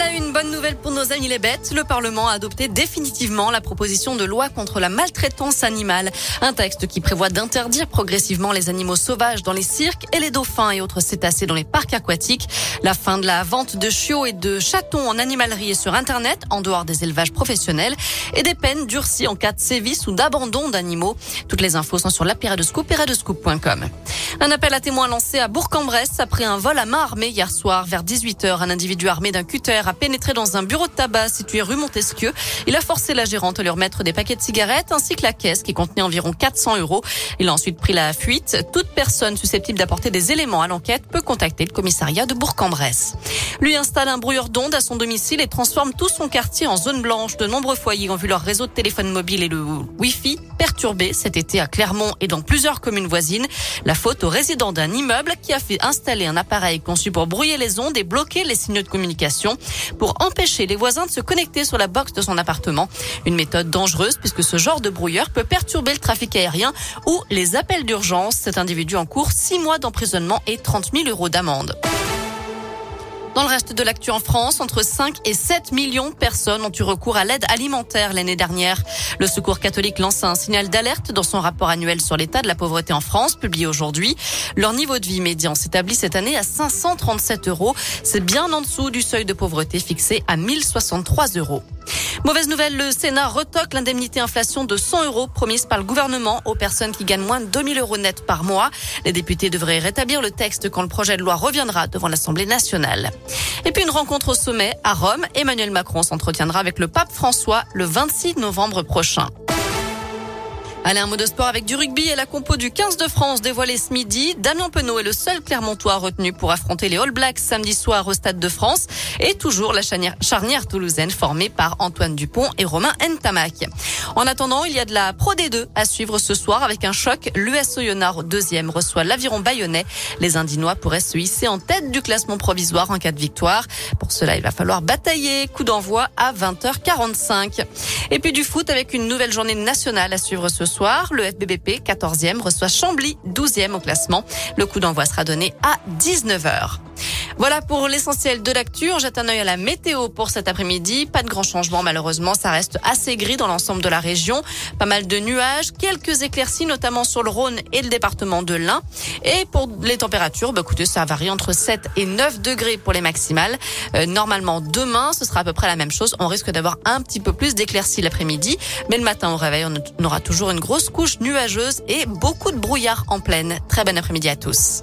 À une, bonne nouvelle pour nos amis les bêtes. Le Parlement a adopté définitivement la proposition de loi contre la maltraitance animale. Un texte qui prévoit d'interdire progressivement les animaux sauvages dans les cirques et les dauphins et autres cétacés dans les parcs aquatiques. La fin de la vente de chiots et de chatons en animalerie et sur Internet, en dehors des élevages professionnels. Et des peines durcies en cas de sévices ou d'abandon d'animaux. Toutes les infos sont sur l'appli de Scoop et un appel à témoins lancé à Bourg-en-Bresse après un vol à main armée hier soir vers 18h. Un individu armé d'un cutter a pénétré dans un bureau de tabac situé rue Montesquieu. Il a forcé la gérante à lui remettre des paquets de cigarettes ainsi que la caisse qui contenait environ 400 euros. Il a ensuite pris la fuite. Toute personne susceptible d'apporter des éléments à l'enquête peut contacter le commissariat de Bourg-en-Bresse. Lui installe un brouilleur d'ondes à son domicile et transforme tout son quartier en zone blanche. De nombreux foyers ont vu leur réseau de téléphone mobile et le Wi-Fi perturbé cet été à Clermont et dans plusieurs communes voisines. La faute au résident d'un immeuble qui a fait installer un appareil conçu pour brouiller les ondes et bloquer les signaux de communication pour empêcher les voisins de se connecter sur la box de son appartement. Une méthode dangereuse puisque ce genre de brouilleur peut perturber le trafic aérien ou les appels d'urgence. Cet individu en cours six mois d'emprisonnement et 30 000 euros d'amende. Dans le reste de l'actu en France, entre 5 et 7 millions de personnes ont eu recours à l'aide alimentaire l'année dernière. Le Secours catholique lance un signal d'alerte dans son rapport annuel sur l'état de la pauvreté en France, publié aujourd'hui. Leur niveau de vie médian s'établit cette année à 537 euros. C'est bien en dessous du seuil de pauvreté fixé à 1063 euros. Mauvaise nouvelle, le Sénat retoque l'indemnité inflation de 100 euros promise par le gouvernement aux personnes qui gagnent moins de 2000 euros net par mois. Les députés devraient rétablir le texte quand le projet de loi reviendra devant l'Assemblée nationale. Et puis une rencontre au sommet à Rome. Emmanuel Macron s'entretiendra avec le pape François le 26 novembre prochain. Allez, un mot de sport avec du rugby et la compo du 15 de France dévoilée ce midi. Damien Penaud est le seul Clermontois retenu pour affronter les All Blacks samedi soir au Stade de France. Et toujours la charnière, toulousaine formée par Antoine Dupont et Romain Ntamak. En attendant, il y a de la Pro D2 à suivre ce soir avec un choc. L'US Oyonnax, deuxième, reçoit l'Aviron Bayonnais. Les Indinois pourraient se hisser en tête du classement provisoire en cas de victoire. Pour cela, il va falloir batailler. Coup d'envoi à 20h45. Et puis du foot avec une nouvelle journée nationale à suivre ce soir Le FBBP, 14e, reçoit Chambly, 12e au classement. Le coup d'envoi sera donné à 19h. Voilà pour l'essentiel de l'actu. Jette un œil à la météo pour cet après-midi. Pas de grand changement malheureusement. Ça reste assez gris dans l'ensemble de la région. Pas mal de nuages, quelques éclaircies notamment sur le Rhône et le département de l'Ain. Et pour les températures, bah, écoutez, ça varie entre 7 et 9 degrés pour les maximales. Euh, normalement demain, ce sera à peu près la même chose. On risque d'avoir un petit peu plus d'éclaircies l'après-midi. Mais le matin au réveil, on aura toujours une grosse couche nuageuse et beaucoup de brouillard en pleine. Très bon après-midi à tous.